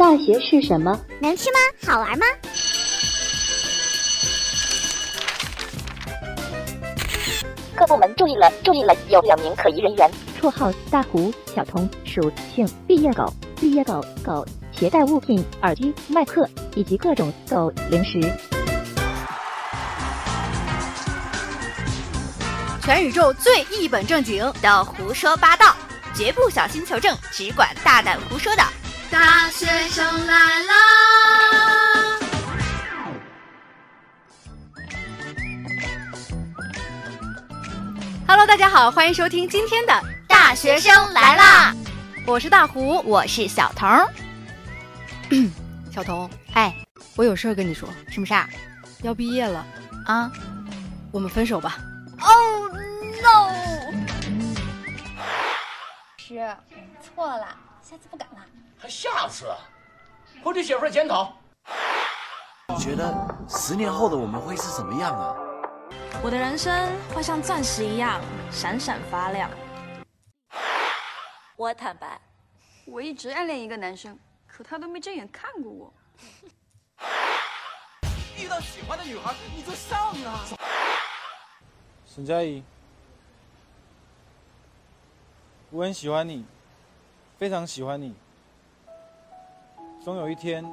大学是什么？能吃吗？好玩吗？各部门注意了，注意了，有两名可疑人员。绰号大胡、小童，属性毕业狗。毕业狗狗携带物品：耳机、麦克以及各种狗零食。全宇宙最一本正经的胡说八道，绝不小心求证，只管大胆胡说的大学生来啦！Hello，大家好，欢迎收听今天的《大学生来啦》，我是大胡，我是小童。小童，哎，我有事儿跟你说，什么事儿？要毕业了啊，我们分手吧。Oh no！师，错了，下次不敢了。还下次？回去写份检讨。你觉得十年后的我们会是什么样啊？我的人生会像钻石一样闪闪发亮。我坦白，我一直暗恋一个男生，可他都没正眼看过我。遇到喜欢的女孩你就上啊！沈佳宜，我很喜欢你，非常喜欢你。总有一天，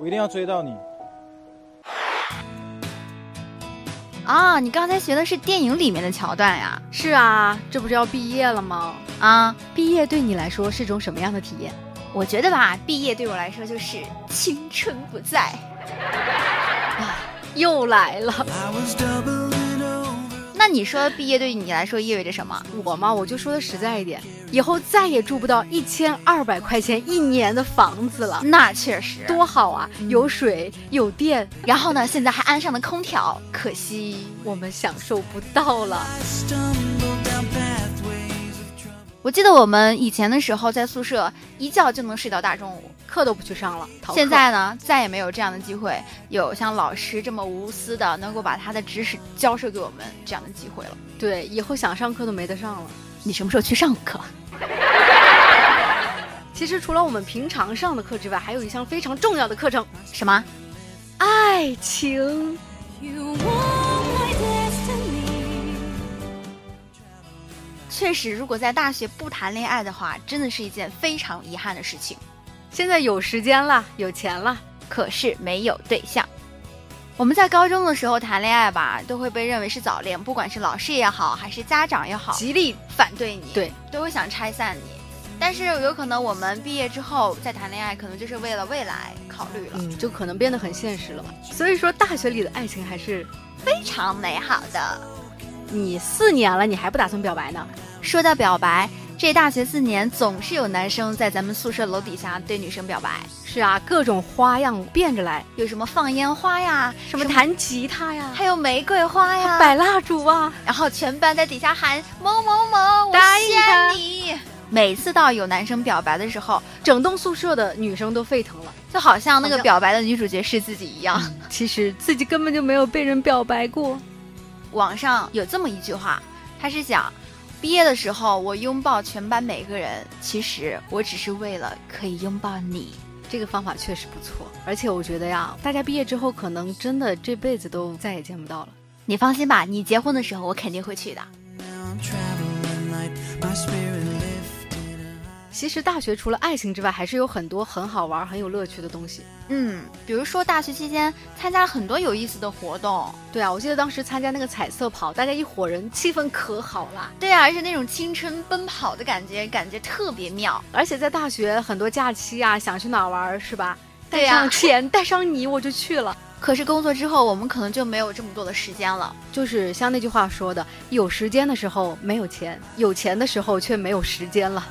我一定要追到你。啊，你刚才学的是电影里面的桥段呀？是啊，这不是要毕业了吗？啊，毕业对你来说是种什么样的体验？我觉得吧，毕业对我来说就是青春不在。啊，又来了。那你说毕业对于你来说意味着什么？我嘛，我就说的实在一点，以后再也住不到一千二百块钱一年的房子了。那确实多好啊，有水有电，然后呢，现在还安上了空调，可惜我们享受不到了。我记得我们以前的时候在宿舍一觉就能睡到大中午，课都不去上了。现在呢，再也没有这样的机会，有像老师这么无私的能够把他的知识教授给我们这样的机会了。对，以后想上课都没得上了。你什么时候去上课？其实除了我们平常上的课之外，还有一项非常重要的课程，什么？爱情。确实，如果在大学不谈恋爱的话，真的是一件非常遗憾的事情。现在有时间了，有钱了，可是没有对象。我们在高中的时候谈恋爱吧，都会被认为是早恋，不管是老师也好，还是家长也好，极力反对你，对，都会想拆散你。但是有可能我们毕业之后再谈恋爱，可能就是为了未来考虑了，嗯，就可能变得很现实了。所以说，大学里的爱情还是非常美好的。你四年了，你还不打算表白呢？说到表白，这大学四年总是有男生在咱们宿舍楼底下对女生表白。是啊，各种花样变着来，有什么放烟花呀，什么弹吉他呀，还有玫瑰花呀，摆蜡烛啊，然后全班在底下喊某某某，答应你。每次到有男生表白的时候，整栋宿舍的女生都沸腾了，就好像那个表白的女主角是自己一样。其实自己根本就没有被人表白过。网上有这么一句话，他是讲，毕业的时候我拥抱全班每个人，其实我只是为了可以拥抱你。这个方法确实不错，而且我觉得呀，大家毕业之后可能真的这辈子都再也见不到了。你放心吧，你结婚的时候我肯定会去的。其实大学除了爱情之外，还是有很多很好玩、很有乐趣的东西。嗯，比如说大学期间参加了很多有意思的活动。对啊，我记得当时参加那个彩色跑，大家一伙人，气氛可好了。对啊，而且那种青春奔跑的感觉，感觉特别妙。而且在大学很多假期啊，想去哪玩是吧？带上钱，带上你，我就去了。可是工作之后，我们可能就没有这么多的时间了。就是像那句话说的，有时间的时候没有钱，有钱的时候却没有时间了。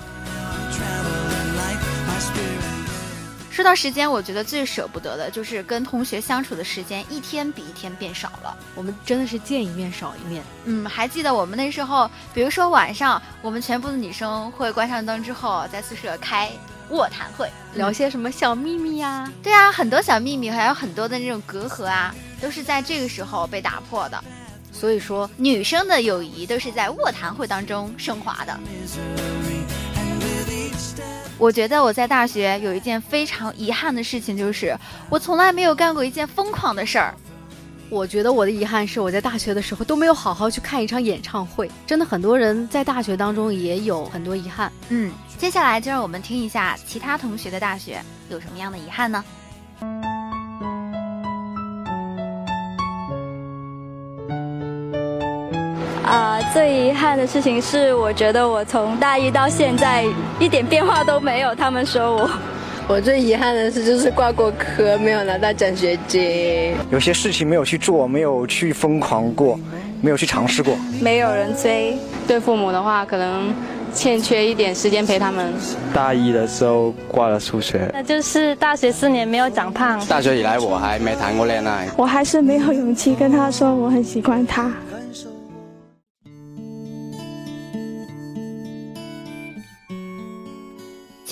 说到时间，我觉得最舍不得的就是跟同学相处的时间一天比一天变少了。我们真的是见一面少一面。嗯，还记得我们那时候，比如说晚上，我们全部的女生会关上灯之后，在宿舍开卧谈会，聊些什么小秘密呀？对啊，很多小秘密，还有很多的那种隔阂啊，都是在这个时候被打破的。所以说，女生的友谊都是在卧谈会当中升华的。我觉得我在大学有一件非常遗憾的事情，就是我从来没有干过一件疯狂的事儿。我觉得我的遗憾是我在大学的时候都没有好好去看一场演唱会。真的，很多人在大学当中也有很多遗憾。嗯，接下来就让我们听一下其他同学的大学有什么样的遗憾呢？啊，最遗憾的事情是，我觉得我从大一到现在一点变化都没有。他们说我，我最遗憾的事就是挂过科，没有拿到奖学金。有些事情没有去做，没有去疯狂过，没有去尝试过。没有人追。对父母的话，可能欠缺一点时间陪他们。大一的时候挂了数学。那就是大学四年没有长胖。大学以来我还没谈过恋爱。我还是没有勇气跟他说我很喜欢他。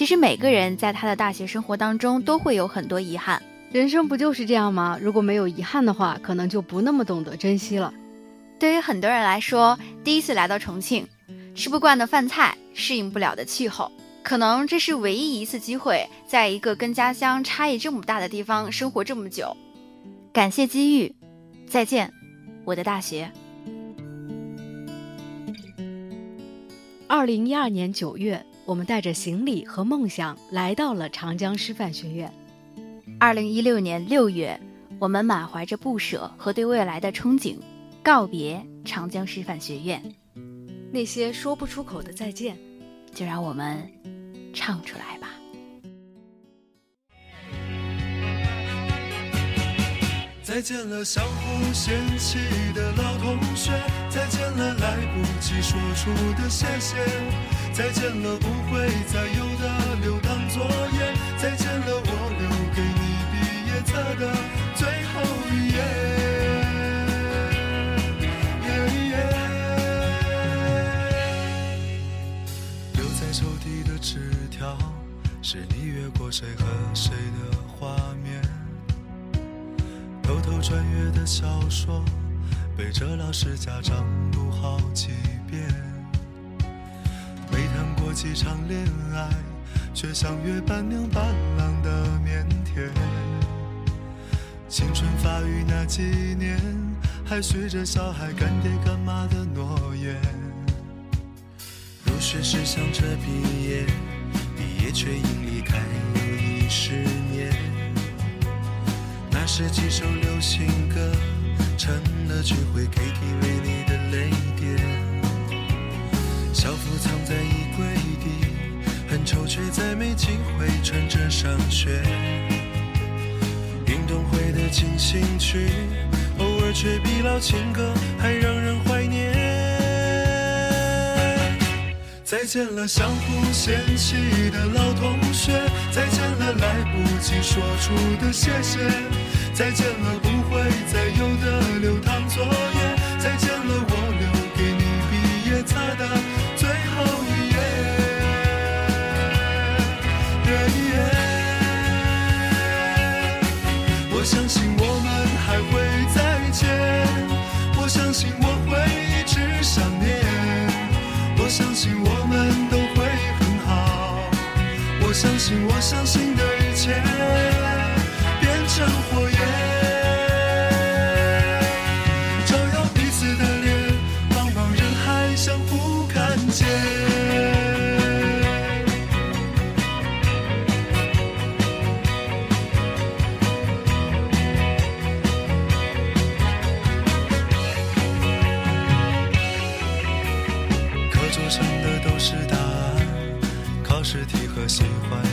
其实每个人在他的大学生活当中都会有很多遗憾，人生不就是这样吗？如果没有遗憾的话，可能就不那么懂得珍惜了。对于很多人来说，第一次来到重庆，吃不惯的饭菜，适应不了的气候，可能这是唯一一次机会，在一个跟家乡差异这么大的地方生活这么久。感谢机遇，再见，我的大学。二零一二年九月。我们带着行李和梦想来到了长江师范学院。二零一六年六月，我们满怀着不舍和对未来的憧憬，告别长江师范学院。那些说不出口的再见，就让我们唱出来吧。再见了，相互嫌弃的老同学；再见了，来不及说出的谢谢；再见了，不会再有的留堂作业；再见了，我留给你毕业册的最后一页。留在抽屉的纸条，是你越过谁和谁的画面。偷偷穿越的小说，背着老师家长读好几遍。几场恋爱，却像约伴娘伴郎的腼腆。青春发育那几年，还许着小孩干爹干妈的诺言。入学时想着毕业，毕业却因离开又一十年。那是几首流行歌，成了聚会 KTV 里的泪点。校服藏在衣，机会穿着上学。运动会的进行曲，偶尔却比老情歌还让人怀念。再见了，相互嫌弃的老同学；再见了，来不及说出的谢谢。再见了，不我相信我相信的一切变成火